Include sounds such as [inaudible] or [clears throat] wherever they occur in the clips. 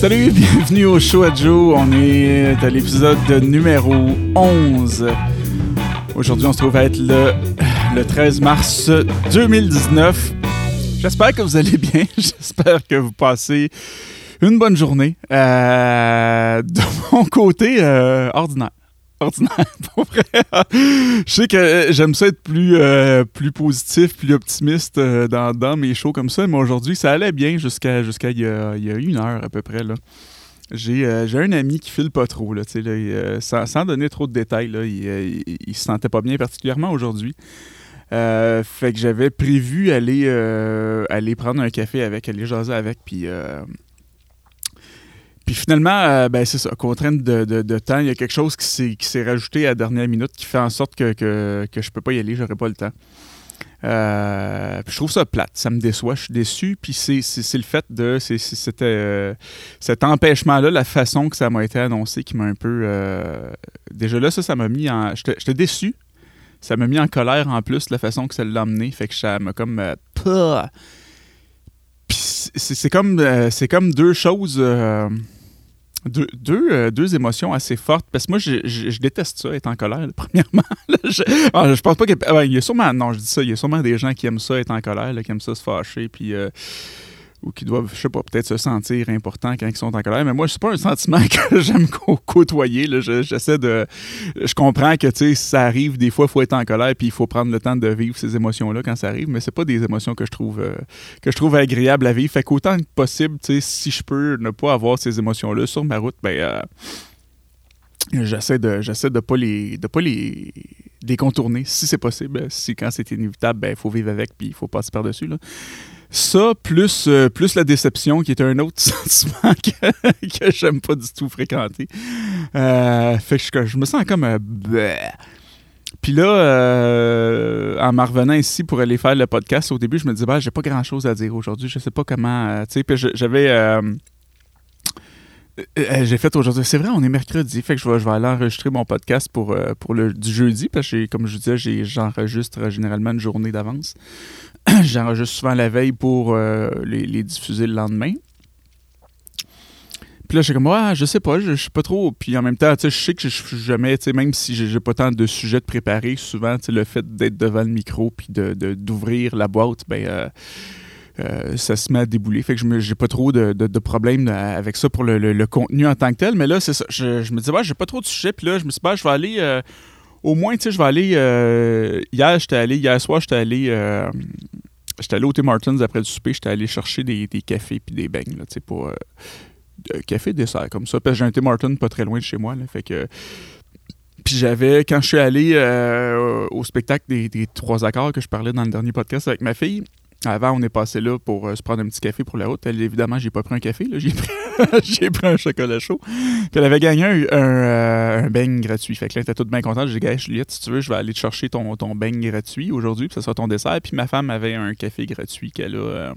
Salut, bienvenue au show à Joe. On est à l'épisode numéro 11. Aujourd'hui, on se trouve à être le, le 13 mars 2019. J'espère que vous allez bien. [laughs] J'espère que vous passez une bonne journée. Euh, de mon côté, euh, ordinaire. [laughs] Je sais que j'aime ça être plus, euh, plus positif, plus optimiste euh, dans, dans mes shows comme ça, mais aujourd'hui, ça allait bien jusqu'à il, y a, il y a une heure à peu près. Là. J'ai euh, un ami qui file pas trop, là, euh, sans, sans donner trop de détails. Là, il, euh, il, se sentait pas bien, particulièrement aujourd'hui. Euh, fait que j'avais prévu aller, euh, aller prendre un café avec, aller jaser avec, puis... puis finalement, euh, ben c'est ça, contrainte de, temps, il y a quelque chose qui s'est, rajouté à la dernière minute qui fait en sorte que, que, que je peux pas y aller, j'aurai pas le temps. Euh, je trouve ça plate, ça me déçoit, je suis déçu. Puis c'est, le fait de. c'était euh, cet empêchement-là, la façon que ça m'a été annoncé qui m'a un peu. euh, déjà là, ça, ça m'a mis en. J'étais, déçu. Ça m'a mis en colère en plus, la façon que ça l'a emmené. Fait que ça m'a comme. c'est, comme, c'est comme deux choses. Deux, deux, euh, deux émotions assez fortes. Parce que moi, je, déteste ça, être en colère, [laughs] premièrement. Je, ah, je pense pas qu'il y ah, ouais, il y a sûrement, non, je dis ça, il y a sûrement des gens qui aiment ça, être en colère, qui aiment ça se fâcher, puis... euh, ou qui doivent, je sais pas, peut-être se sentir important quand ils sont en colère. Mais moi, c'est pas un sentiment [laughs] que j'aime cô- côtoyer. là. Je- J'essaie de... Je comprends que, tu sais, ça arrive, des fois, il faut être en colère, puis il faut prendre le temps de vivre ces émotions-là quand ça arrive, mais c'est pas des émotions que je trouve... euh, que je trouve agréables à vivre. Fait qu'autant que possible, tu sais, si je peux ne pas avoir ces émotions-là sur ma route, ben... euh, J'essaie de j'essaie de pas les de pas les, contourner si c'est possible. Si quand c'est inévitable, ben il faut vivre avec puis il faut passer par-dessus. là. Ça, plus, euh, plus la déception, qui est un autre [laughs] sentiment que, que j'aime pas du tout fréquenter. Euh, fait que je, me sens comme un Puis là, euh, en m'en revenant ici pour aller faire le podcast, au début, je me disais, bah, j'ai pas grand chose à dire aujourd'hui. Je sais pas comment. euh, tu sais, puis j'avais. euh, euh, j'ai fait aujourd'hui. C'est vrai, on est mercredi. Fait que je vais, je vais aller enregistrer mon podcast pour, euh, pour le du jeudi. Parce que, comme je disais, j'enregistre généralement une journée d'avance. [clears throat] J'enregistre souvent la veille pour euh, les, diffuser le lendemain. Puis là, je suis comme, ouais, je sais pas, je, je sais pas trop. Puis en même temps, je sais que je jamais, même si j'ai pas tant de sujets de préparer, souvent, le fait d'être devant le micro puis de- de- d'ouvrir la boîte, ben, euh, euh, ça se met à débouler. Fait que je j'ai pas trop de, de, problèmes avec ça pour le, le- contenu en tant que tel. Mais là, c'est ça. Je, me disais, ouais, j'ai pas trop de sujets. Puis là, je me suis dit, bah, je vais aller. Au moins, tu sais, je vais aller. euh, hier, j'étais allé. Hier soir, j'étais allé. euh, allé au Tim Martins après le souper. J'étais allé chercher des, cafés puis des beignes, là, tu sais, pour. euh, café dessert comme ça. Parce que j'ai un Tim Martin pas très loin de chez moi. Là, fait que. Puis j'avais, quand je suis allé au spectacle des trois accords que je parlais dans le dernier podcast avec ma fille, avant, on est passé là pour euh, se prendre un petit café pour la route. Elle, évidemment, j'ai pas pris un café. [laughs] J'ai pris, un chocolat chaud. Elle avait gagné un, euh, gratuit. Fait que là, elle était toute bien contente. J'ai dit, Juliette, si tu veux, je vais aller te chercher ton, ton gratuit aujourd'hui, puis ça sera ton dessert. Puis ma femme avait un café gratuit qu'elle a. euh,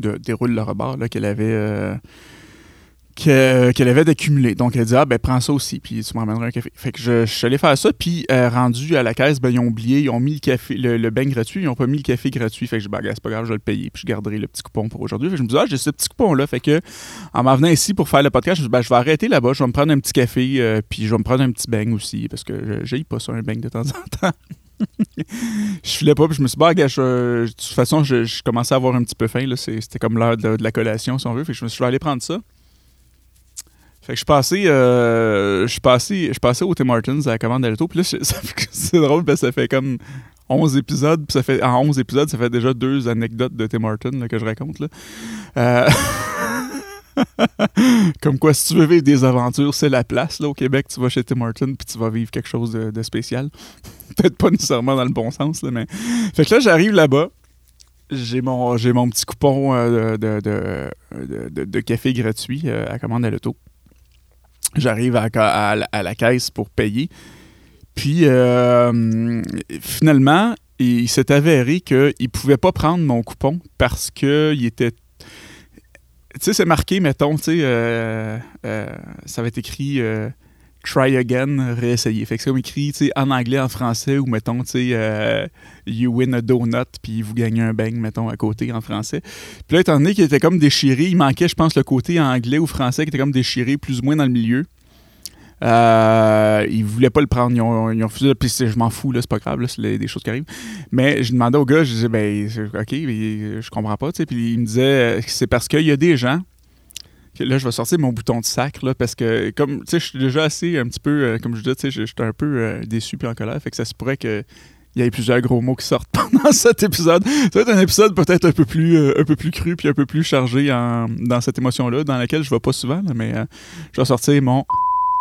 de déroule le rebord, là, qu'elle avait. Que- qu'elle avait d'accumuler. Donc, elle dit Ah, ben, prends ça aussi, puis tu m'emmèneras un café. Fait que je, suis allé faire ça, puis euh, rendu à la caisse, ben, ils ont oublié, ils ont mis le café, le, le bain gratuit, ils ont pas mis le café gratuit. Fait que je dis Ben, c'est pas grave, je vais le payer, puis je garderai le petit coupon pour aujourd'hui. Fait que je me dis Ah, j'ai ce petit coupon-là. Fait que, en m'en venant ici pour faire le podcast, je me dis Ben, je vais arrêter là-bas, je vais me prendre un petit café, euh, puis je vais me prendre un petit beigne aussi, parce que j'ai pas ça, un beigne de temps en temps. [laughs] je filais pas, puis je me suis dit, je- de toute façon, je, commençais à avoir un petit peu faim. C'était comme l'heure de, de la collation, si on veut. Fait que je me suis dit, je vais aller prendre ça. Fait que je suis passé, euh, je au Tim Martins à la commande à l'auto. Puis là, [laughs] c'est drôle que ça fait comme 11 épisodes. Puis ça fait, en 11 épisodes, ça fait déjà deux anecdotes de Tim Martin que je raconte. Là. Euh, [laughs] Comme quoi, si tu veux vivre des aventures, c'est la place. Là, au Québec, tu vas chez Tim Hortons puis tu vas vivre quelque chose de, spécial. [laughs] Peut-être pas nécessairement dans le bon sens, là, mais. Fait que là, j'arrive là-bas. J'ai mon, j'ai mon petit coupon euh, de, café gratuit à commande à l'auto. J'arrive à, à à la caisse pour payer. Puis, euh, finalement, il, il s'est avéré qu'il ne pouvait pas prendre mon coupon parce qu'il était tu sais, c'est marqué, mettons, tu sais, euh, euh, ça va être écrit euh, try again, réessayer. Fait que c'est comme écrit en anglais, en français, ou mettons, tu sais, euh, you win a donut, puis vous gagnez un bang, mettons, à côté en français. Puis là, étant donné qu'il était comme déchiré, il manquait, je pense, le côté anglais ou français qui était comme déchiré plus ou moins dans le milieu. Euh, ils voulaient pas le prendre, ils ont, refusé. Puis je m'en fous, là, c'est pas grave, c'est des choses qui arrivent. Mais je demandais au gars, je disais, ben, ok, je comprends pas, tu. Puis il me disait, c'est parce qu'il y a des gens là, je vais sortir mon bouton de sac, là, parce que, comme, tu sais, je suis déjà assez, un petit peu, euh, comme je disais, tu sais, j'étais un peu euh, déçu puis en colère, fait que ça se pourrait que il y ait plusieurs gros mots qui sortent [laughs] pendant cet épisode. Ça va être un épisode peut-être un peu plus euh, un peu plus cru puis un peu plus chargé dans cette émotion-là, dans laquelle je vais pas souvent, mais je vais sortir mon [laughs]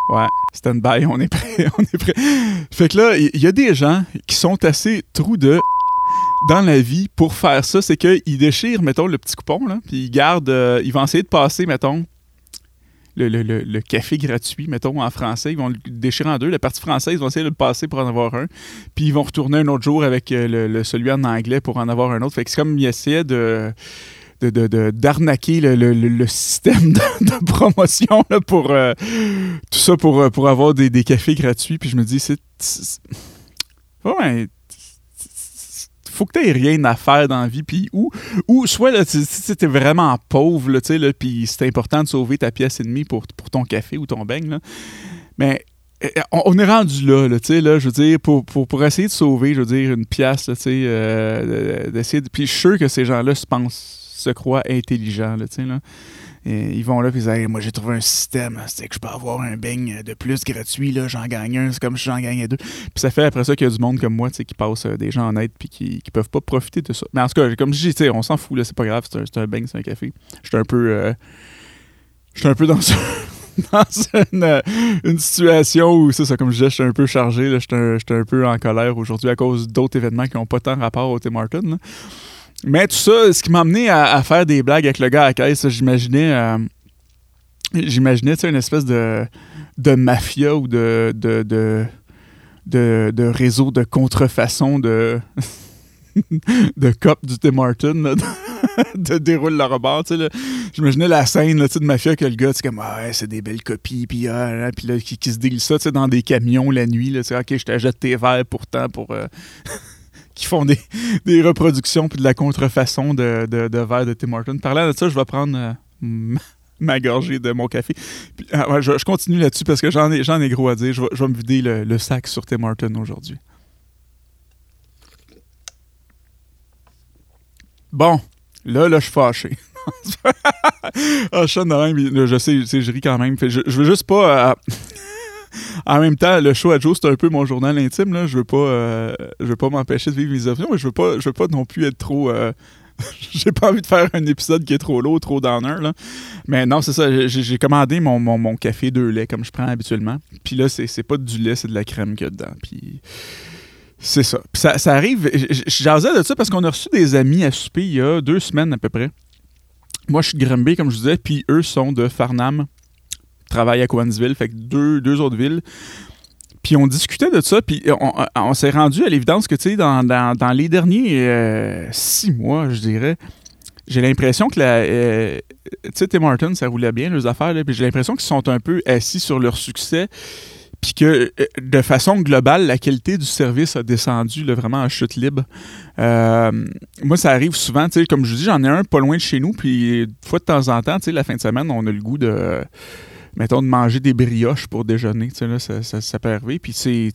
Ouais, stand-by, on est prêt, [laughs] on est prêt. Fait que là, il y, a des gens qui sont assez trous de dans la vie pour faire ça, c'est qu'ils déchirent, mettons, le petit coupon, là, puis ils gardent, euh, ils vont essayer de passer, mettons, le, café gratuit, mettons, en français. Ils vont le déchirer en deux. La partie française, ils vont essayer de le passer pour en avoir un. Puis ils vont retourner un autre jour avec euh, le, celui en anglais pour en avoir un autre. Fait que c'est comme ils essayaient de d'arnaquer le, système de, promotion pour euh, tout ça pour, pour avoir des, des, cafés gratuits. Puis je me dis, c'est. Ouais, faut que tu rien à faire dans la vie. Puis, ou, ou soit, tu vraiment pauvre, là, là, c'est important de sauver ta pièce et demie pour, ton café ou ton beigne, là. mais eh, eh, on, est rendu là, là, je veux pour, pour, pour, essayer de sauver, je veux une pièce, là, euh, d'essayer de... Puis je suis sûr que ces gens-là se pensent, se croient intelligents, tu sais, ils vont là, puis ils disent Moi, j'ai trouvé un système, c'est que je peux avoir un beigne de plus gratuit, là, j'en gagne un, c'est comme si j'en gagnais deux. Puis ça fait après ça qu'il y a du monde comme moi, qui passe euh, des gens en aide, puis qui, qui peuvent pas profiter de ça. Mais en tout cas, comme je dis, on s'en fout, là, c'est pas grave, c'est un, un beigne, c'est un café. J'étais un peu. Euh, j'étais un peu dans [laughs] euh, une, situation où, c'est ça, comme je disais, j'étais un peu chargé, j'étais un, un, peu en colère aujourd'hui à cause d'autres événements qui n'ont pas tant rapport au Tim Martin. Là. Mais tout ça, ce qui m'a amené à, faire des blagues avec le gars à la caisse, j'imaginais. Euh, j'imaginais, une espèce de, de mafia ou de, de, de, de, réseau de contrefaçon de. [laughs] de cop du Tim Martin [laughs] de déroule le rebord j'imaginais la scène là, de mafia que le gars c'est comme ah, ouais c'est des belles copies puis ah, puis là qui, se déguise ça dans des camions la nuit là, ok je t'achète tes verres pourtant pour euh, [laughs] qui font des, [laughs] des reproductions puis de la contrefaçon de, de, de verre de Tim Hortons. Parlant de ça, je vais prendre euh, ma [laughs] gorgée de mon café. Ah, je, continue là-dessus parce que j'en ai, ai gros à dire. Je vais, me vider le, sac sur Tim Hortons aujourd'hui. Bon, là, là, je suis fâché. [laughs] ah, je, je sais, je ris quand même. Je, je veux juste pas. Euh, [laughs] en même temps, le show à Joe, c'est un peu mon journal intime. Là. Je veux pas, euh, je veux pas m'empêcher de vivre mes options, mais je veux pas, je veux pas non plus être trop. Euh, [laughs] j'ai pas envie de faire un épisode qui est trop lourd, trop downer. Là. Mais non, c'est ça. J'ai commandé mon, mon, café deux lait comme je prends habituellement. Puis là, c'est pas du lait, c'est de la crème qu'il y a dedans. Puis. C'est ça. Ça, ça arrive. J'asais de ça parce qu'on a reçu des amis à souper il y a deux semaines à peu près. Moi, je suis de comme je disais, puis eux sont de Farnham travaille à Cowansville, fait que deux, deux autres villes. Puis on discutait de ça, puis on, s'est rendu à l'évidence que, tu sais, dans, les derniers euh, six mois, je dirais, j'ai l'impression que la. Euh, tu sais, Tim Martin, ça roulait bien, leurs affaires, puis j'ai l'impression qu'ils sont un peu assis sur leur succès, puis que euh, de façon globale, la qualité du service a descendu vraiment en chute libre. moi, ça arrive souvent, tu sais, comme je vous dis, j'en ai un pas loin de chez nous, puis une fois de temps en temps, tu sais, la fin de semaine, on a le goût de mettons, de manger des brioches pour déjeuner. Là, ça, ça, peut arriver. Puis, c'est,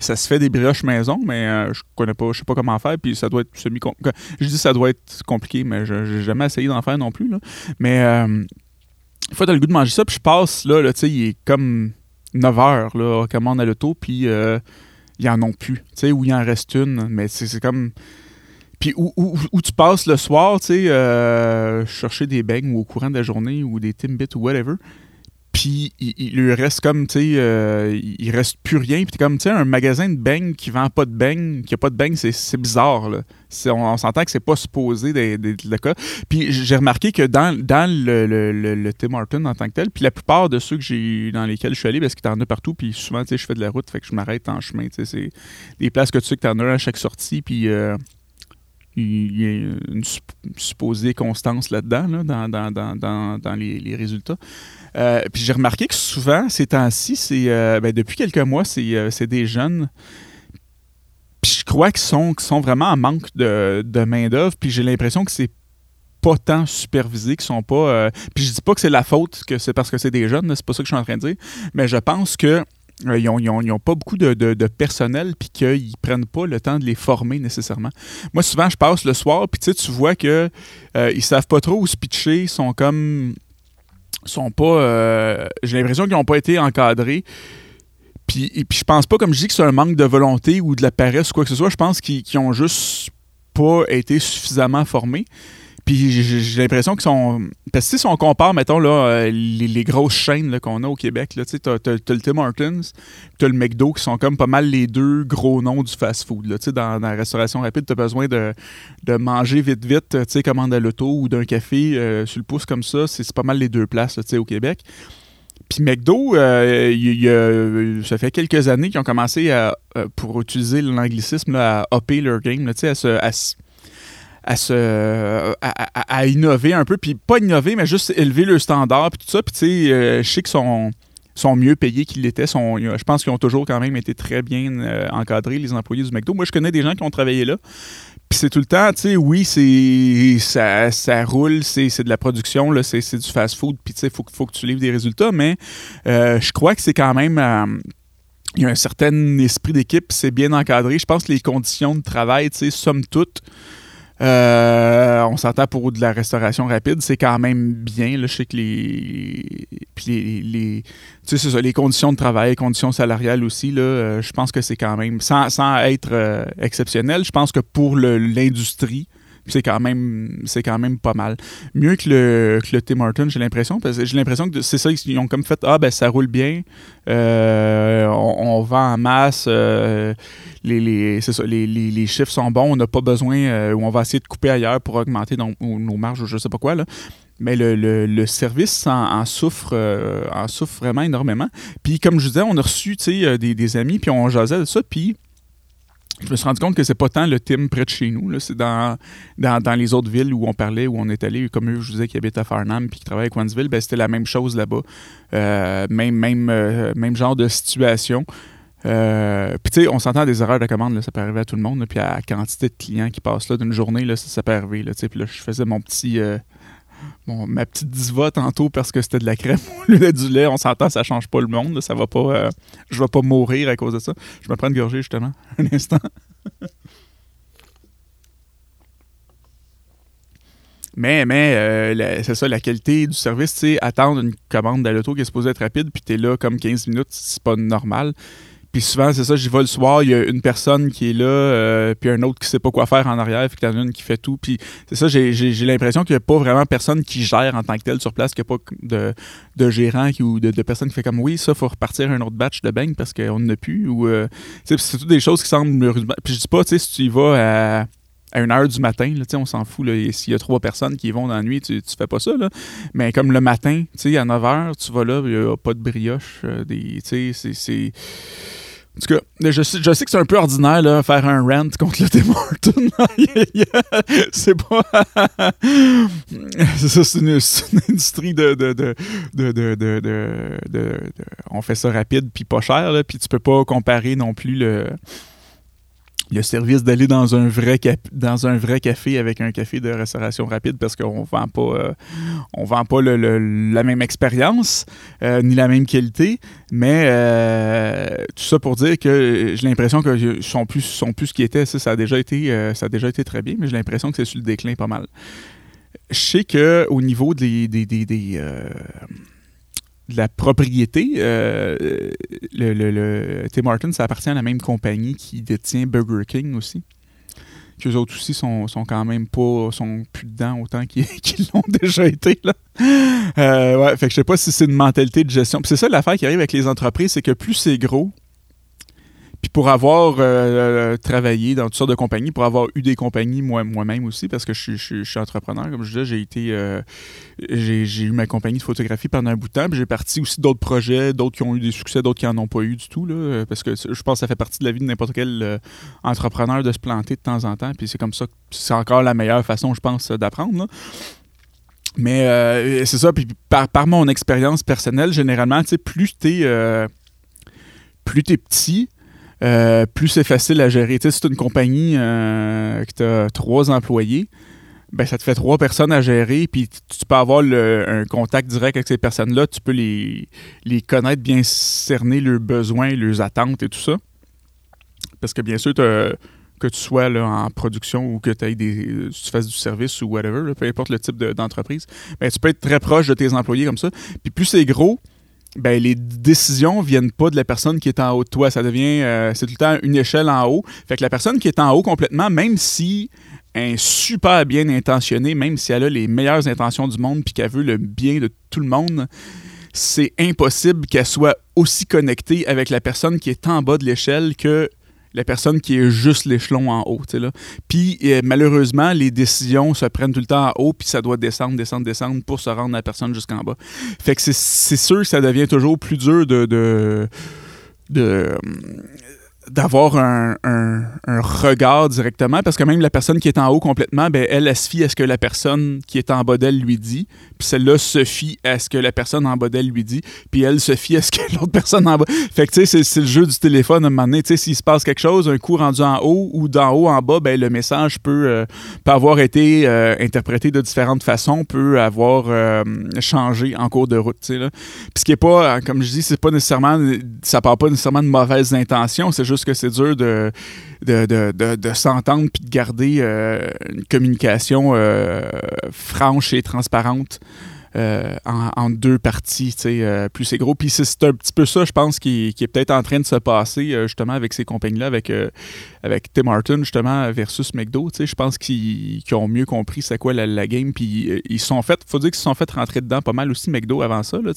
ça se fait des brioches maison, mais euh, je connais pas, je sais pas comment faire. Puis, ça doit être semi Je dis ça doit être compliqué, mais je n'ai jamais essayé d'en faire non plus. Là. Mais, euh, une fois que tu le goût de manger ça, puis je passe, là, là tu sais, il est comme 9 heures, là, commande à l'auto, puis euh, ils en ont plus. Tu sais, ou il en reste une, mais c'est comme. Puis où, où, tu passes le soir, tu sais, euh, chercher des beignes ou au courant de la journée ou des Timbits ou whatever, puis il, lui reste comme, tu sais, euh, il reste plus rien. Puis comme, tu sais, un magasin de beignes qui vend pas de beignes, qui a pas de beignes, c'est bizarre, là. On, s'entend que c'est pas supposé d'être le cas. Puis j'ai remarqué que dans, dans le, le, le, Tim Horton en tant que tel, puis la plupart de ceux que j'ai dans lesquels je suis allé, parce qu'il y en a partout, puis souvent, tu sais, je fais de la route, fait que je m'arrête en chemin, tu sais, c'est des places que tu sais que t'en as à chaque sortie, puis... Euh, il y a une supposée constance là-dedans, dans, les, résultats. Euh, puis j'ai remarqué que souvent, ces temps-ci, c'est euh, ben, depuis quelques mois, c'est des jeunes. Puis je crois qu'ils sont, sont vraiment en manque de, de main-d'œuvre. Puis j'ai l'impression que c'est pas tant supervisés, qui sont pas. puis je dis pas que c'est la faute, que c'est parce que c'est des jeunes, c'est pas ça que je suis en train de dire. Mais je pense que euh, ils n'ont pas beaucoup de, personnel puis qu'ils prennent pas le temps de les former nécessairement. Moi, souvent, je passe le soir puis tu vois que euh, ils savent pas trop où se pitcher, sont comme sont pas euh, j'ai l'impression qu'ils n'ont pas été encadrés. Puis, je pense pas, comme je dis, que c'est un manque de volonté ou de la paresse ou quoi que ce soit. Je pense qu'ils n'ont ont juste pas été suffisamment formés. Puis j'ai l'impression qu'ils sont. Parce que si on compare, mettons, là, euh, les, grosses chaînes qu'on a au Québec, tu sais, t'as, le Tim Hortons, t'as le McDo, qui sont comme pas mal les deux gros noms du fast-food. Tu sais, dans, la restauration rapide, t'as besoin de, manger vite, vite, tu sais, commande ou d'un café euh, sur le pouce comme ça. C'est, pas mal les deux places, tu sais, au Québec. Puis McDo, euh, ça fait quelques années qu'ils ont commencé à, pour utiliser l'anglicisme, à upper leur game, à se, à se à, innover un peu puis pas innover mais juste élever le standard puis tout ça puis tu sais euh, je sais qu'ils sont sont mieux payés qu'ils l'étaient. Je pense qu'ils ont toujours quand même été très bien euh, encadrés, les employés du McDo. Moi, je connais des gens qui ont travaillé là. Puis c'est tout le temps, tu sais, oui, c'est ça, ça roule, c'est de la production, c'est du fast-food, puis tu sais, il faut, faut, que tu livres des résultats, mais euh, je crois que c'est quand même il y a un certain esprit d'équipe, c'est bien encadré. Je pense que les conditions de travail, tu sais, somme toute, euh, on s'entend pour de la restauration rapide, c'est quand même bien. Je sais que les, les, tu sais, les conditions de travail, conditions salariales aussi, euh, je pense que c'est quand même, sans, être euh, exceptionnel, je pense que pour l'industrie, c'est quand même pas mal. Mieux que le, que le Tim Hortons, j'ai l'impression, parce que j'ai l'impression que c'est ça, ils ont comme fait Ah ben ça roule bien, on, vend en masse, les, les, ça, les, les, chiffres sont bons, on n'a pas besoin, euh, ou on va essayer de couper ailleurs pour augmenter nos, marges ou je sais pas quoi. Là. Mais le, le, service en, souffre, en souffre vraiment énormément. Puis comme je disais, on a reçu des, des amis, puis on jasait de ça, puis je me suis rendu compte que c'est pas tant le team près de chez nous. C'est dans, dans, les autres villes où on parlait, où on est allé, comme eux, je disais, qui habitent à Farnham puis qui travaillent à Quansville, ben, c'était la même chose là-bas. Euh, même, même, euh, même genre de situation. Euh, puis tu sais, on s'entend des erreurs de commande, ça peut arriver à tout le monde. puis à la quantité de clients qui passent là d'une journée, là, ça, peut arriver. Là, puis là, je faisais mon petit ma petite diva tantôt parce que c'était de la crème au lieu de du lait. On s'entend, ça change pas le monde. Ça va pas. Euh, je vais pas mourir à cause de ça. Je me prends une gorgée justement. [laughs] Un instant. Mais, mais euh, c'est ça, la qualité du service, sais, attendre une commande l'auto qui est supposée être rapide, puis tu es là comme 15 minutes, c'est pas normal. Puis souvent, c'est ça, j'y vais le soir, il y a une personne qui est là, euh, puis un autre qui sait pas quoi faire en arrière, puis t'en as une qui fait tout. Puis c'est ça, j'ai, l'impression qu'il n'y a pas vraiment personne qui gère en tant que tel sur place, qu'il n'y a pas de, de gérant ou de, de personne qui fait comme oui, ça, faut repartir un autre batch de beignes parce qu'on n'en a plus. Ou, euh, c'est toutes des choses qui semblent. Puis je dis pas, tu sais, si tu y vas à à une heure du matin, là, on s'en fout. S'il y a trois personnes qui vont dans la nuit, tu, tu fais pas ça. Là. Mais comme le matin, à 9 h, tu vas là, il n'y a pas de brioche. Euh, des, c'est en tout cas, je sais, je sais que c'est un peu ordinaire là, faire un rant contre le [laughs] Tim Hortons. c'est pas. [laughs] c'est c'est une, industrie de de de, de, de, On fait ça rapide puis pas cher, là, puis tu peux pas comparer non plus le le service d'aller dans un vrai dans un vrai café avec un café de restauration rapide parce qu'on vend pas euh, on vend pas la même expérience euh, ni la même qualité. Mais euh, tout ça pour dire que j'ai l'impression que sont plus sont plus ce qui était ça, ça a déjà été ça a déjà été très bien mais j'ai l'impression que c'est sur le déclin pas mal. Je sais que au niveau des, des de la propriété, euh, le, le, Tim Hortons, ça appartient à la même compagnie qui détient Burger King aussi. Qu'eux autres aussi sont, sont, quand même pas, sont plus dedans autant [laughs] qu'ils l'ont déjà été. Là. Euh, ouais, fait que je sais pas si c'est une mentalité de gestion. c'est ça l'affaire qui arrive avec les entreprises, c'est que plus c'est gros, Puis pour avoir euh, travaillé dans toutes sortes de compagnies, pour avoir eu des compagnies moi- moi-même aussi, parce que je, suis- entrepreneur, comme je disais, j'ai été euh, j'ai eu ma compagnie de photographie pendant un bout de temps, puis j'ai parti aussi d'autres projets, d'autres qui ont eu des succès, d'autres qui en ont pas eu du tout, là, euh, parce que je pense que ça fait partie de la vie de n'importe quel euh, entrepreneur de se planter de temps en temps, puis c'est comme ça, que c'est encore la meilleure façon, je pense, d'apprendre. Mais euh, c'est ça, puis par, mon expérience personnelle, généralement, tu sais, plus t'es euh, plus t'es petit, euh, plus c'est facile à gérer. Tu si c'est une compagnie euh, que tu as trois employés, ben ça te fait trois personnes à gérer, puis tu tu peux avoir un contact direct avec ces personnes-là, tu peux les, connaître, bien cerner leurs besoins, leurs attentes et tout ça. Parce que bien sûr, que tu sois en production ou que aies des, tu fasses du service ou whatever, peu importe le type de- d'entreprise, ben, tu peux être très proche de tes employés comme ça. Puis plus c'est gros, ben, les décisions viennent pas de la personne qui est en haut de toi. Ça devient, euh, c'est tout le temps une échelle en haut. Fait que la personne qui est en haut complètement, même si elle est super bien intentionnée, même si elle a les meilleures intentions du monde puis qu'elle veut le bien de tout le monde, c'est impossible qu'elle soit aussi connectée avec la personne qui est en bas de l'échelle que la personne qui est juste l'échelon en haut. Puis euh, malheureusement, les décisions se prennent tout le temps en haut, puis ça doit descendre, descendre, descendre pour se rendre à la personne jusqu'en bas. Fait que c'est- sûr que ça devient toujours plus dur de, de, d'avoir un, regard directement parce que même la personne qui est en haut complètement, ben, elle, se fie à ce que la personne qui est en bas d'elle lui dit, puis celle-là se fie à ce que la personne en bas d'elle lui dit, puis elle se fie à ce que [laughs] l'autre personne en bas. Fait que tu sais, c'est- le jeu du téléphone à un moment donné. Tu sais, s'il se passe quelque chose, un coup rendu en haut ou d'en haut en bas, ben, le message peut, euh, avoir été euh, interprété de différentes façons, peut avoir euh, changé en cours de route. tu sais, Là. Puis ce qui est pas, comme je dis, c'est pas nécessairement, ça part pas nécessairement de mauvaises intentions, c'est juste que c'est dur de, de, de, de- de s'entendre puis de garder euh, une communication euh, franche et transparente. Euh, en, deux parties, euh, plus c'est gros. Puis c'est- un petit peu ça, je pense, qui, est peut-être en train de se passer euh, justement avec ces compagnies-là, avec, avec Tim Horton justement versus McDo. Je pense qu'ils ont mieux compris c'est quoi la, game. Puis ils sont faut dire qu'ils se sont fait rentrer dedans pas mal aussi McDo avant ça, là.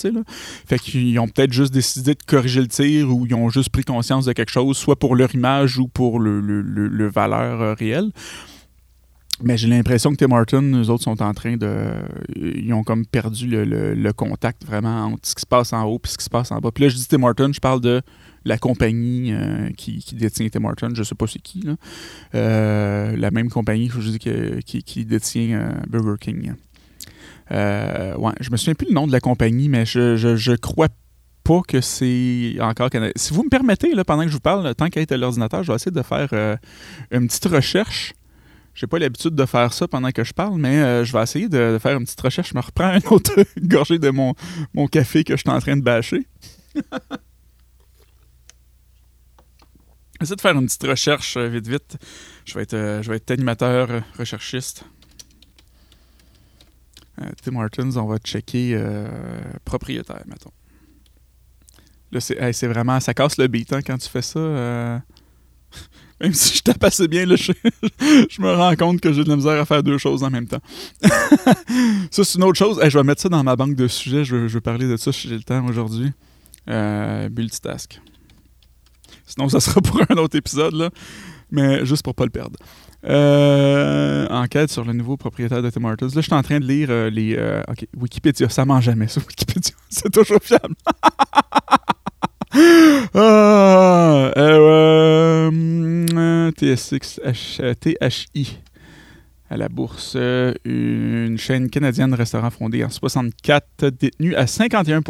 Fait qu'ils ont peut-être juste décidé de corriger le tir ou ils ont juste pris conscience de quelque chose, soit pour leur image ou pour le, le, le- le valeur réelle. Mais j'ai l'impression que Tim Horton, nous autres, sont en train de. Ils ont comme perdu le, le- contact vraiment entre ce qui se passe en haut et ce qui se passe en bas. Puis là, je dis Tim Horton, je parle de la compagnie euh, qui, qui détient Tim Horton. Je sais pas c'est qui. Euh, la même compagnie, je dis, que, qui, qui détient euh, Burger King. Ouais, je me souviens plus le nom de la compagnie, mais je, je, je crois pas que c'est encore. Si vous me permettez, là, pendant que je vous parle, tant qu'à être à l'ordinateur, je vais essayer de faire une petite recherche. J'ai pas l'habitude de faire ça pendant que je parle, mais euh, je vais essayer de, faire une petite recherche. Je me reprends une autre [laughs] gorgée de mon, mon café que je suis en train de bâcher. J'essaie de faire une petite recherche euh, vite vite. Je vais être, euh, je vais être animateur, recherchiste. Tim Hortons, on va checker propriétaire, mettons. Là, c'est vraiment. Ça casse le beat hein, quand tu fais ça. Même si je tape assez bien, là, je, [laughs] je me rends compte que j'ai de la misère à faire deux choses en même temps. [laughs] ça, c'est une autre chose. Je vais mettre ça dans ma banque de sujets. Je, veux parler de ça si j'ai le temps aujourd'hui. Euh, multitask. Sinon, ça sera pour un autre épisode, là. Mais juste pour pas le perdre. Euh, enquête sur le nouveau propriétaire de Tim Hortons. Là, je suis en train de lire euh, les. ok, Wikipédia, ça mange jamais, ça, Wikipédia. [laughs] C'est toujours fiable. ah, euh, euh, TSX, H- euh, THI à la bourse. euh, une chaîne canadienne de restaurants fondée en 64, détenue à 51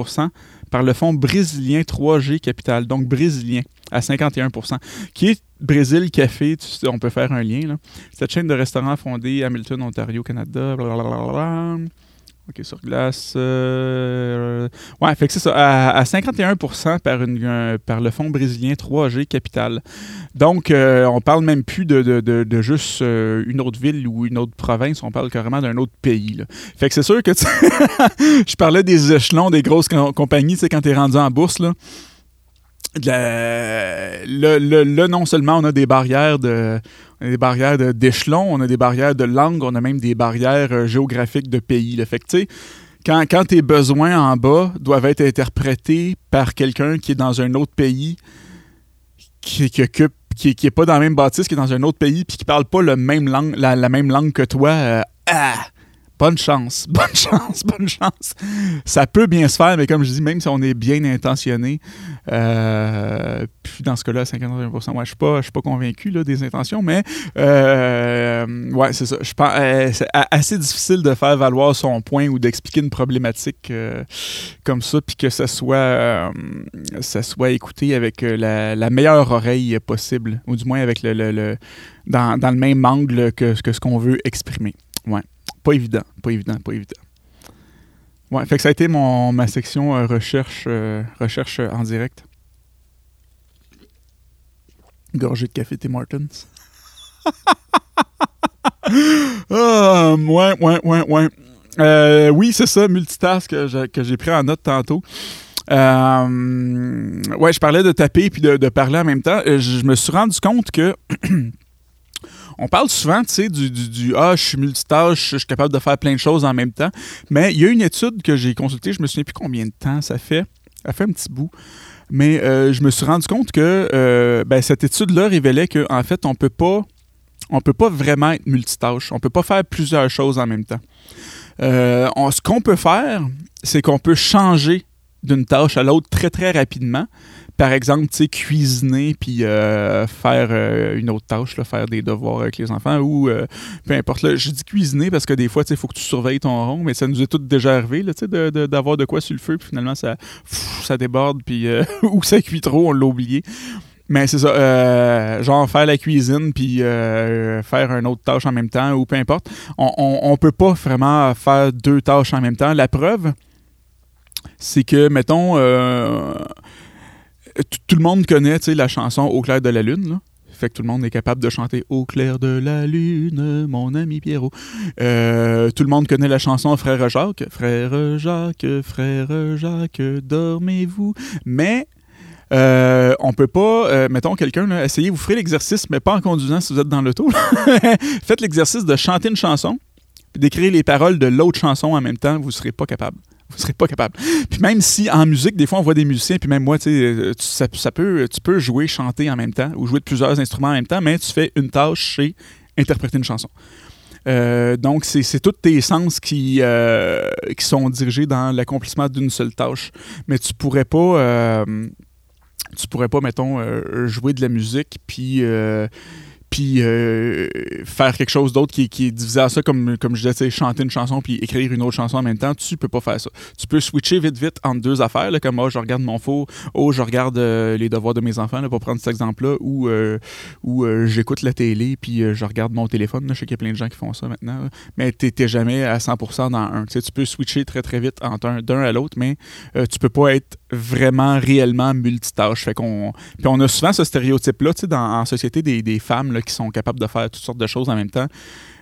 par le fonds brésilien 3G Capital, donc brésilien à 51 qui est Brésil Café, on peut faire un lien. Cette chaîne de restaurants fondée à Hamilton, Ontario, Canada. blablabla. OK, sur glace. euh, Ouais, fait que c'est ça. À, à 51 par, une, un- par le fonds brésilien 3G Capital. Donc, euh, on parle même plus de, juste euh, une autre ville ou une autre province, on parle carrément d'un autre pays. Fait que c'est sûr que [laughs] je parlais des échelons des grosses com- compagnies, tu sais, quand tu es rendu en bourse, là, là- là, non seulement on a des barrières de on a des barrières d'échelons, on a des barrières de langue, on a même des barrières euh, géographiques de pays. là. Fait que quand, quand tes besoins en bas doivent être interprétés par quelqu'un qui est dans un autre pays, qui, qui occupe qui, qui est pas dans le même bâtisse, qui est dans un autre pays, puis qui parle pas le même la, la même langue que toi, euh, ah, bonne chance, [laughs] bonne chance, bonne chance. Ça peut bien se faire, mais comme je dis, même si on est bien intentionné, euh, puis dans ce cas-là, 51%, ouais, je suis pas, pas convaincu des intentions, mais euh, ouais, c'est ça. Je pense, euh, c'est assez difficile de faire valoir son point ou d'expliquer une problématique comme ça, puis que ça soit, ça écouté avec la, meilleure oreille possible, ou du moins avec le, dans, le même angle que, que ce qu'on veut exprimer. Ouais. Pas évident, pas évident, pas évident. Ouais, fait que ça a été mon, ma section euh, recherche, euh, recherche euh, en direct. Gorgée de café Tim Martins. [laughs] ah, ouais, ouais, ouais, ouais. Oui, c'est ça, multitask que j'ai, pris en note tantôt. Ouais, je parlais de taper puis de, parler en même temps. Je me suis rendu compte que [clears throat] on parle souvent, tu du, ah, je suis multitâche, je suis capable de faire plein de choses en même temps. Mais il y a une étude que j'ai consultée, je me souviens plus combien de temps ça fait. Ça fait un petit bout. Mais euh, je me suis rendu compte que euh, ben, cette étude-là révélait qu'en en fait, on peut pas. Peut pas vraiment être multitâche. On peut pas faire plusieurs choses en même temps. Euh, ce qu'on peut faire, c'est qu'on peut changer d'une tâche à l'autre très très rapidement. Par exemple, tu sais, cuisiner puis euh, faire euh, une autre tâche, faire des devoirs avec les enfants ou euh, peu importe. Là, je dis cuisiner parce que des fois, tu sais, il faut que tu surveilles ton rond, mais ça nous est tout déjà arrivé, tu sais, d'avoir de, quoi sur le feu, puis finalement, ça, ça déborde, puis [laughs] ou ça cuit trop, on l'a oublié. Mais c'est ça, genre faire la cuisine puis faire une autre tâche en même temps ou peu importe. On, peut pas vraiment faire deux tâches en même temps. La preuve, c'est que, mettons, tout le monde connaît la chanson Au clair de la lune. Là. Fait que tout le monde est capable de chanter Au clair de la lune, mon ami Pierrot. Euh, tout le monde connaît la chanson Frère Jacques. Frère Jacques, frère Jacques, dormez-vous. Mais euh, on peut pas, euh, mettons quelqu'un, essayez, vous ferez l'exercice, mais pas en conduisant si vous êtes dans l'auto. [laughs] Faites l'exercice de chanter une chanson, d'écrire les paroles de l'autre chanson en même temps, vous serez pas capable. Vous serez pas capable. Puis même si en musique, des fois on voit des musiciens, puis même moi, euh, tu- ça, ça peut, tu peux jouer, chanter en même temps, ou jouer de plusieurs instruments en même temps, mais tu fais une tâche chez interpréter une chanson. Euh, donc, c'est c'est tous tes sens qui, euh, qui sont dirigés dans l'accomplissement d'une seule tâche. Mais tu pourrais pas. tu pourrais pas, mettons, jouer de la musique puis. Puis euh, faire quelque chose d'autre qui, est divisé à ça, comme, comme je disais, tu sais, chanter une chanson puis écrire une autre chanson en même temps, tu peux pas faire ça. Tu peux switcher vite, vite entre deux affaires, là, comme oh, je regarde mon faux, oh, je regarde euh, les devoirs de mes enfants, là, pour prendre cet exemple-là, ou, euh, ou j'écoute la télé puis je regarde mon téléphone. Là, je sais qu'il y a plein de gens qui font ça maintenant, mais t'es t'es jamais à 100% dans un. Tu tu peux switcher très, très vite entre un- d'un à l'autre, mais tu peux pas être vraiment, réellement multitâche. Fait qu'on puis on a souvent ce stéréotype-là, tu sais, dans, en société, des, des femmes qui sont capables de faire toutes sortes de choses en même temps.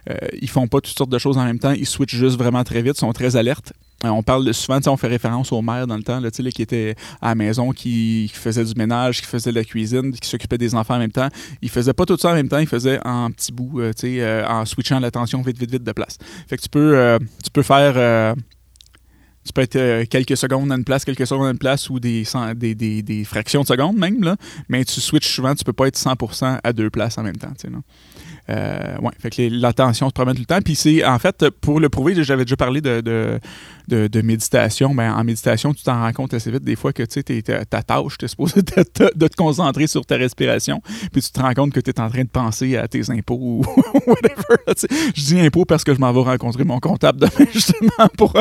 Euh, ils font pas toutes sortes de choses en même temps, ils switchent juste vraiment très vite, sont très alertes. Euh, on parle de- souvent, on fait référence aux mères dans le temps, là, là, qui étaient à la maison, qui, qui faisaient du ménage, qui faisaient de la cuisine, qui s'occupaient des enfants en même temps. Ils faisaient pas tout ça en même temps, ils faisaient en petits bouts, euh, euh, en switchant l'attention vite, vite, vite de place. Fait tu peux, euh, tu peux faire... tu peux être euh, quelques secondes à une place, quelques secondes à une place ou des, fractions de secondes même, là. mais tu switches souvent, tu peux pas être 100% à deux places en même temps. là. Euh, ouais, fait que l'attention se promène tout le temps. Puis c'est, en fait, pour le prouver, j'avais déjà parlé de, de, de- méditation. Ben, en méditation, tu t'en rends compte assez vite des fois que tu ta tâche, tu es supposé [laughs] de, te- de te concentrer sur ta respiration. Puis tu te rends compte que tu es en train de penser à tes impôts ou [laughs] whatever. Je dis impôts parce que je m'en vais rencontrer mon comptable demain, [laughs] justement, pour,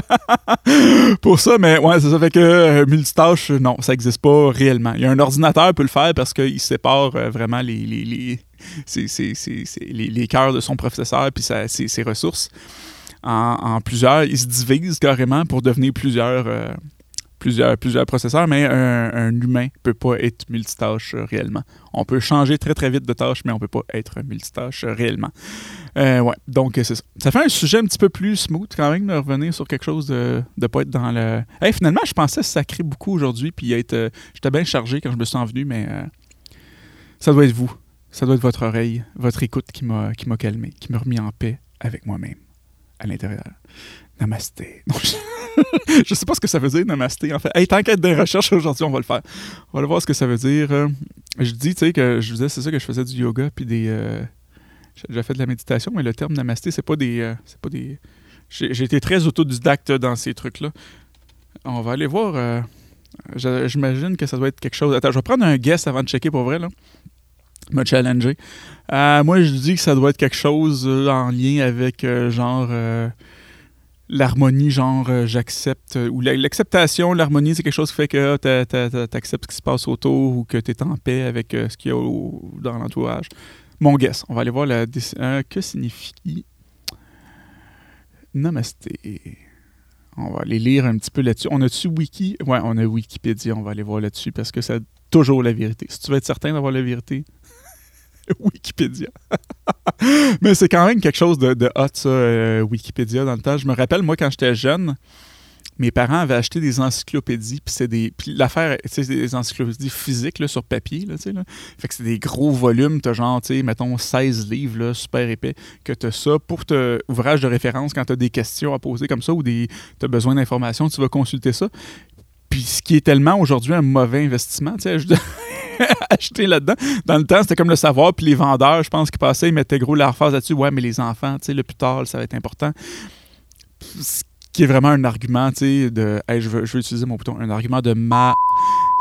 pour ça. Mais ouais, c'est ça. Fait que euh, multitâche, non, ça n'existe pas réellement. Il y a un ordinateur peut le faire parce qu'il sépare euh, vraiment les, c'est- c'est- c'est les, les cœurs de son processeur puis sa- ses, ses ressources en, plusieurs. Ils se divisent carrément pour devenir plusieurs, euh, plusieurs, plusieurs processeurs, mais un, humain peut pas être multitâche réellement. On peut changer très très vite de tâche, mais on peut pas être multitâche réellement. Euh, ouais, donc c'est ça. Ça fait un sujet un petit peu plus smooth quand même de revenir sur quelque chose de, de pas être dans le. Finalement, je pensais sacrer beaucoup aujourd'hui, puis être. euh, J'étais bien chargé quand je me suis envenu, mais euh, ça doit être vous. Ça doit être votre oreille, votre écoute qui m'a qui m'a calmé, qui m'a remis en paix avec moi-même à l'intérieur. Namasté. [laughs] je... sais pas ce que ça veut dire, namasté, en fait. Hey, tant qu'être des recherches aujourd'hui, on va le faire. On va aller voir ce que ça veut dire. Euh, je dis, tu sais, que je disais, c'est ça que je faisais du yoga, puis des. Euh, j'ai déjà fait de la méditation, mais le terme namasté, c'est pas des. Euh, c'est pas des. J'ai été très autodidacte dans ces trucs-là. On va aller voir. J'imagine que ça doit être quelque chose. Attends, je vais prendre un guess avant de checker pour vrai, là. Me challenger. moi, je dis que ça doit être quelque chose en lien avec genre l'harmonie, genre euh, j'accepte, euh, ou l'acceptation, l'harmonie, c'est quelque chose qui fait que tu acceptes ce qui se passe autour ou que tu es en paix avec euh, ce qu'il y a dans l'entourage. Mon guess, on va aller voir la que signifie Namasté. On va aller lire un petit peu là-dessus. On a-tu Wiki? Ouais, on a Wikipédia, on va aller voir là-dessus parce que c'est toujours la vérité. Si tu veux être certain d'avoir la vérité, [laughs] Wikipédia. [laughs] Mais c'est quand même quelque chose de, hot, ça, euh, Wikipédia, dans le temps. Je me rappelle, moi, quand j'étais jeune, mes parents avaient acheté des encyclopédies, puis c'est des. L'affaire, c'est des encyclopédies physiques là, sur papier, là, tu sais. Là. Fait que c'est des gros volumes, t'as genre, tu mettons 16 livres, là, super épais, que t'as ça pour ton ouvrage de référence quand t'as des questions à poser comme ça ou des t'as besoin d'informations, tu vas consulter ça. Puis ce qui est tellement aujourd'hui un mauvais investissement, tu sais, je [laughs] [laughs] acheter là-dedans. Dans le temps, c'était comme le savoir, puis les vendeurs, je pense qu'ils passaient, ils mettaient gros leur phase là-dessus. Ouais, mais les enfants, tu sais, le plus tard, ça va être important. Ce qui est vraiment un argument, tu sais, de. je, veux, utiliser mon bouton, un argument de ma.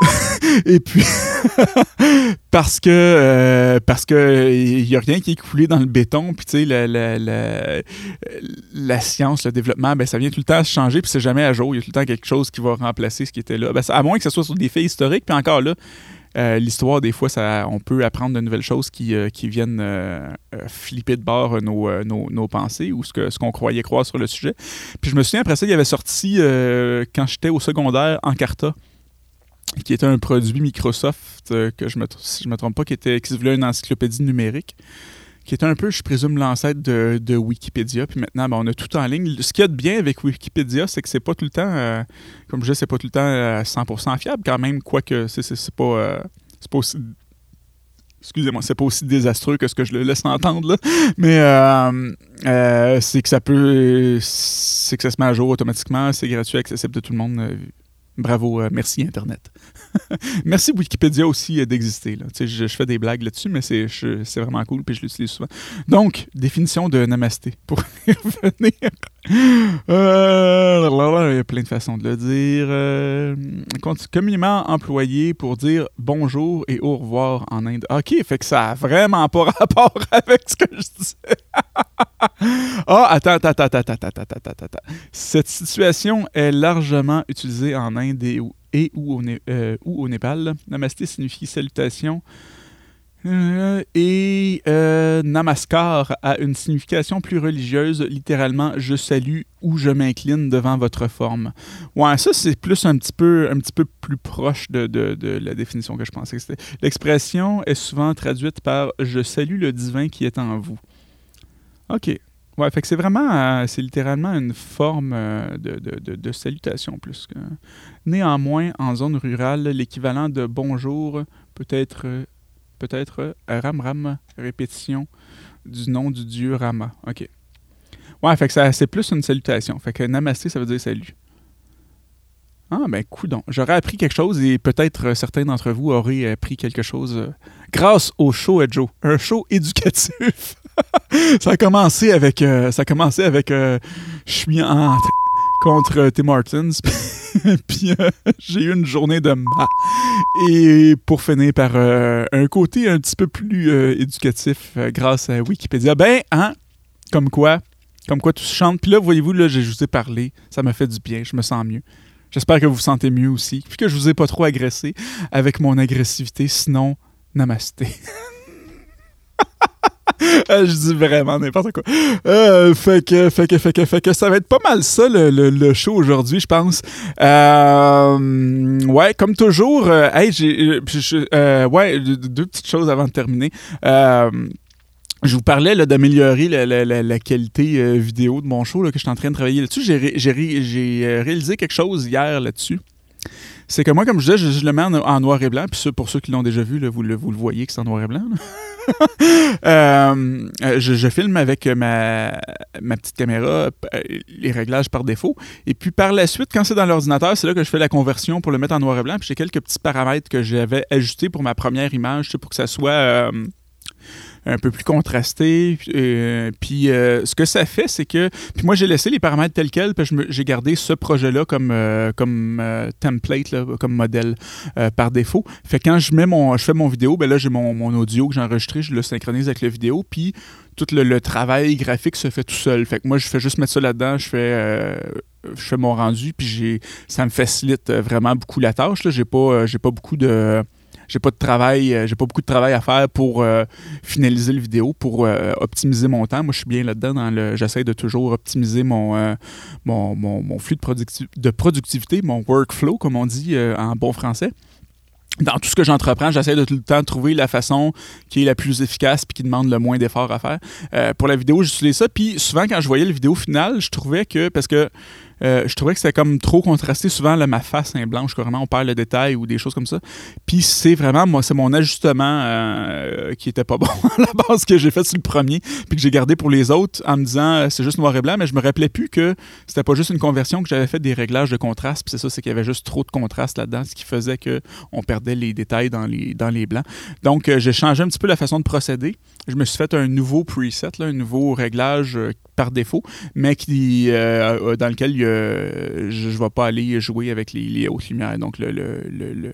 [laughs] Et puis, [laughs] parce que euh, parce que il y a rien qui est coulé dans le béton, puis tu sais la, la, la, science, le développement, ben ça vient tout le temps à changer, puis c'est jamais à jour. Il y a tout le temps quelque chose qui va remplacer ce qui était là. Ben, à moins que ce soit sur des faits historiques, puis encore là, euh, l'histoire, des fois, ça, on peut apprendre de nouvelles choses qui, euh, qui viennent euh, flipper de bord nos, nos, nos, pensées ou ce qu'on ce qu'on croyait croire sur le sujet. Puis je me souviens, après ça, il y avait sorti, quand j'étais au secondaire, Encarta qui était un produit Microsoft, que je me, si je me trompe pas, qui, était, qui se voulait une encyclopédie numérique qui était un peu, je présume, l'ancêtre de, Wikipédia. Puis maintenant, ben, on a tout en ligne. Ce qu'il y a de bien avec Wikipédia, c'est que c'est pas tout le temps, euh, comme je disais, c'est pas tout le temps 100% euh, fiable quand même, quoique c'est, pas, euh, pas aussi... Excusez-moi, c'est pas aussi désastreux que ce que je le laisse entendre, là. Mais c'est que ça peut... C'est que ça se met à jour automatiquement, c'est gratuit, accessible de tout le monde Bravo, euh, merci Internet. [laughs] merci Wikipédia aussi euh, d'exister. Je, je, fais des blagues là-dessus, mais c'est vraiment cool puis je l'utilise souvent. Donc, définition de namasté [laughs] pour y revenir. Euh, il y a plein de façons de le dire. Euh, communément employé pour dire bonjour et au revoir en Inde. Ok, fait que ça a vraiment pas [laughs] rapport avec ce que je disais. Ah, attends, attends, attends, attends, attends, attends, attends. Cette situation est largement utilisée en Inde et, ou, au, euh, ou au Népal. Namasté signifie salutation euh, et euh, Namaskar a une signification plus religieuse, littéralement je salue ou je m'incline devant votre forme. Ouais, ça c'est plus un petit peu, un petit peu plus proche de, la définition que je pensais. L'expression est souvent traduite par je salue le divin qui est en vous. Ok. Ouais, fait que c'est vraiment, euh, c'est littéralement une forme de, de, de, salutation plus. Néanmoins, en zone rurale, l'équivalent de bonjour peut être peut-être euh, Ram Ram, répétition du nom du dieu Rama. OK. Ouais, fait que c'est plus une salutation. Fait que Namasté, ça veut dire salut. Ah, ben, coudon. J'aurais appris quelque chose et peut-être euh, certains d'entre vous auraient appris quelque chose euh, grâce au show Joe. Un show éducatif. [laughs] ça a commencé avec. ça a commencé avec. contre Tim Martins. [laughs] puis euh, j'ai eu une journée de ma. Et pour finir par euh, un côté un petit peu plus euh, éducatif grâce à Wikipédia, ben, hein, comme quoi, comme quoi tout se chante. Puis là, voyez-vous, là, je vous ai parlé, ça m'a fait du bien, je me sens mieux. J'espère que vous vous sentez mieux aussi, puis que je vous ai pas trop agressé avec mon agressivité, sinon, namasté. [laughs] Ah, je dis vraiment n'importe quoi. Euh, fait, que, fait, que, fait, que, fait que ça va être pas mal ça le, show aujourd'hui, je pense. Euh, ouais, comme toujours, euh, hey, j'ai, ouais, deux petites choses avant de terminer. Je vous parlais d'améliorer la, qualité vidéo de mon show, là, que je suis en train de travailler là-dessus. J'ai, j'ai réalisé quelque chose hier là-dessus. c'est que moi, comme je disais, je, le mets en, noir et blanc. Puis pour ceux qui l'ont déjà vu, vous, le, vous le voyez que c'est en noir et blanc. [laughs] Euh, euh, je, filme avec ma, ma petite caméra les réglages par défaut. Et puis par la suite, quand c'est dans l'ordinateur, c'est là que je fais la conversion pour le mettre en noir et blanc. Puis j'ai quelques petits paramètres que j'avais ajoutés pour ma première image, pour que ça soit un peu plus contrasté. Euh, puis euh, ce que ça fait, c'est que. Puis moi, j'ai laissé les paramètres tels quels, puis j'ai gardé ce projet-là comme, euh, comme template, comme modèle par défaut. Fait quand je, mets mon, je fais mon vidéo, ben là, j'ai mon, mon, audio que j'ai enregistré, je le synchronise avec la vidéo, puis tout le, travail graphique se fait tout seul. Fait que moi, je fais juste mettre ça là-dedans, je fais je fais mon rendu, puis ça me facilite vraiment beaucoup la tâche. J'ai pas, j'ai pas beaucoup de j'ai pas de travail, euh, j'ai pas beaucoup de travail à faire pour euh, finaliser le vidéo, pour euh, optimiser mon temps. Moi, je suis bien là-dedans. J'essaie de toujours optimiser mon, flux de, productivité, mon workflow, comme on dit en bon français dans tout ce que j'entreprends, j'essaie de tout le temps trouver la façon qui est la plus efficace puis qui demande le moins d'efforts à faire. pour la vidéo, j'utilise ça. Puis souvent, quand je voyais la vidéo finale, je trouvais que, parce que euh, je trouvais que c'était comme trop contrasté. Souvent, ma face est blanche, carrément, on perd le détail ou des choses comme ça. Puis c'est vraiment, moi, c'est mon ajustement euh, qui était pas bon [laughs] à la base que j'ai fait sur le premier, puis que j'ai gardé pour les autres en me disant euh, c'est juste noir et blanc, mais je me rappelais plus que c'était pas juste une conversion, que j'avais fait des réglages de contraste. Puis c'est ça, c'est qu'il y avait juste trop de contraste là-dedans, ce qui faisait qu'on perdait les détails dans les, dans les blancs. Donc, j'ai changé un petit peu la façon de procéder. Je me suis fait un nouveau preset, un nouveau réglage par défaut, mais qui, dans lequel il y a je ne vais pas aller jouer avec les, hautes lumières. Donc, le, le,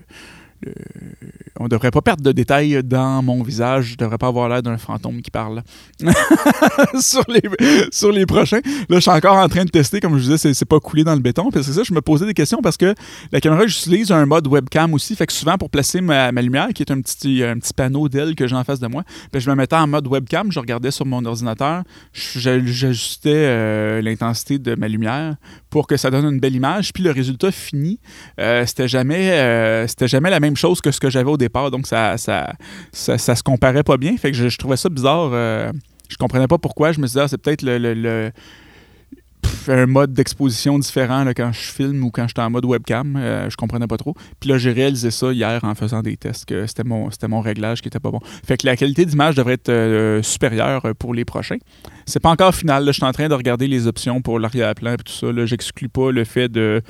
on ne devrait pas perdre de détails dans mon visage. Je ne devrais pas avoir l'air d'un fantôme qui parle. [laughs] sur, les, sur les prochains. Là, je suis encore en train de tester. Comme je vous disais, c'est pas coulé dans le béton. Parce que ça, je me posais des questions parce que la caméra, j'utilise un mode webcam aussi. Fait que souvent, pour placer ma, lumière, qui est un petit, un petit panneau d'aile que j'ai en face de moi, ben, je me mettais en mode webcam. Je regardais sur mon ordinateur. J'ajustais euh, l'intensité de ma lumière pour que ça donne une belle image. Puis le résultat fini, euh, c'était jamais, euh, jamais la même chose que ce que j'avais au départ. Donc ça ça, ça, se comparait pas bien. Fait que je, trouvais ça bizarre. Euh, je comprenais pas pourquoi. Je me disais, ah, c'est peut-être le un mode d'exposition différent là, quand je filme ou quand j'étais en mode webcam. Euh, je comprenais pas trop. Puis là, j'ai réalisé ça hier en faisant des tests, que c'était mon, c'était mon réglage qui était pas bon. Fait que la qualité d'image devrait être euh, supérieure pour les prochains. C'est pas encore final. je suis en train de regarder les options pour l'arrière-plan et tout ça. Là, j'exclus pas le fait de,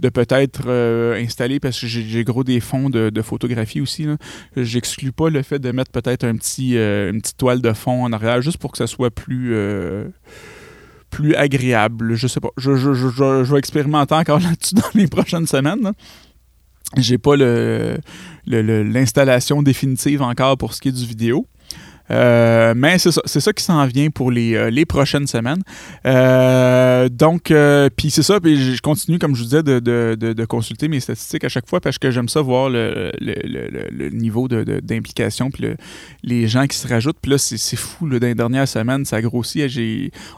de peut-être euh, installer, parce que j'ai, gros des fonds de, photographie aussi. J'exclus pas le fait de mettre peut-être un petit, une petite toile de fond en arrière, juste pour que ça soit plus plus agréable. Je sais pas. Je, je, je, je vais expérimenter encore [laughs] là-dessus dans les prochaines semaines. J'ai pas l'installation le, définitive encore pour ce qui est du vidéo. Euh, mais c'est ça, qui s'en vient pour les, euh, les prochaines semaines. Euh, donc, puis c'est ça, puis je continue, comme je vous disais, de, de, de, consulter mes statistiques à chaque fois parce que j'aime ça voir le, le, le, niveau d'implication, puis les gens qui se rajoutent. Puis là, c'est fou, là, dans les dernières semaines, ça grossit.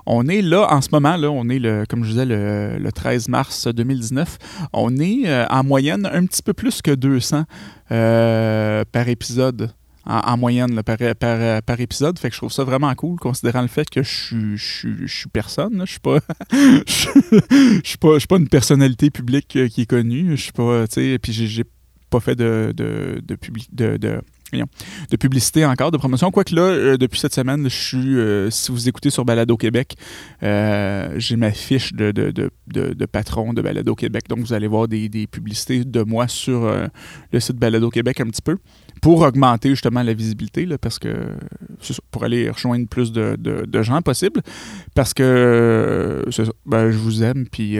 On est là, en ce moment, là, on est, le, comme je disais, le, le 13 mars 2019. On est en moyenne un petit peu plus que 200 par épisode en, moyenne par, par, épisode. Fait que je trouve ça vraiment cool, considérant le fait que je, je, suis personne. Je suis pas, [laughs] suis pas, une personnalité publique euh, qui est connue. Je suis pas, tu sais, puis j'ai pas fait de, de, de, de de publicité encore, de promotion. Quoique là, euh, depuis cette semaine, je suis, euh, si vous écoutez sur Balado Québec, j'ai ma fiche de, de, de, patron de Balado Québec. Donc, vous allez voir des, publicités de moi sur le site Balado Québec un petit peu pour augmenter justement la visibilité, là, parce que pour aller rejoindre plus de, gens possible. Parce que ben, je vous aime, puis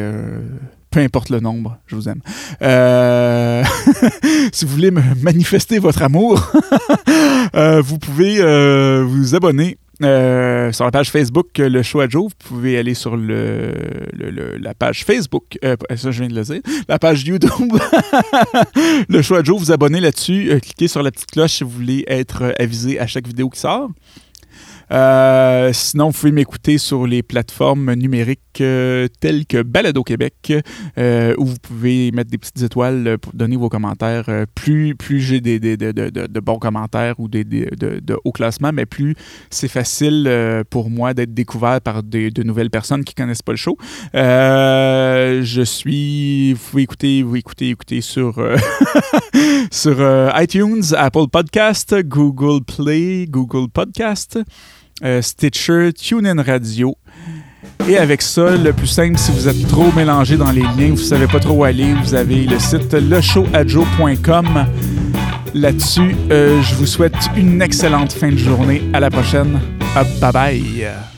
peu importe le nombre, je vous aime. Euh, [laughs] si vous voulez me manifester votre amour, [laughs] euh, vous pouvez euh, vous abonner sur la page Facebook Le Show à Joe. Vous pouvez aller sur le, la page Facebook, ça je viens de le dire, la page YouTube [laughs] Le Show à Joe. Vous abonnez là-dessus, cliquez sur la petite cloche si vous voulez être avisé à chaque vidéo qui sort. Euh, sinon, vous pouvez m'écouter sur les plateformes numériques euh, telles que Balado Québec, euh, où vous pouvez mettre des petites étoiles pour donner vos commentaires. plus plus j'ai des, des, de, bons commentaires ou des, de, de haut classement, mais plus c'est facile pour moi d'être découvert par de nouvelles personnes qui connaissent pas le show. je suis... Vous pouvez écouter, vous écoutez, écouter sur, [laughs] sur iTunes, Apple Podcast, Google Play, Google Podcast. Euh, Stitcher, TuneIn Radio. Et avec ça, le plus simple, si vous êtes trop mélangé dans les liens, vous ne savez pas trop où aller, vous avez le site leshowadjo.com. Là-dessus, euh, je vous souhaite une excellente fin de journée. À la prochaine. bye bye.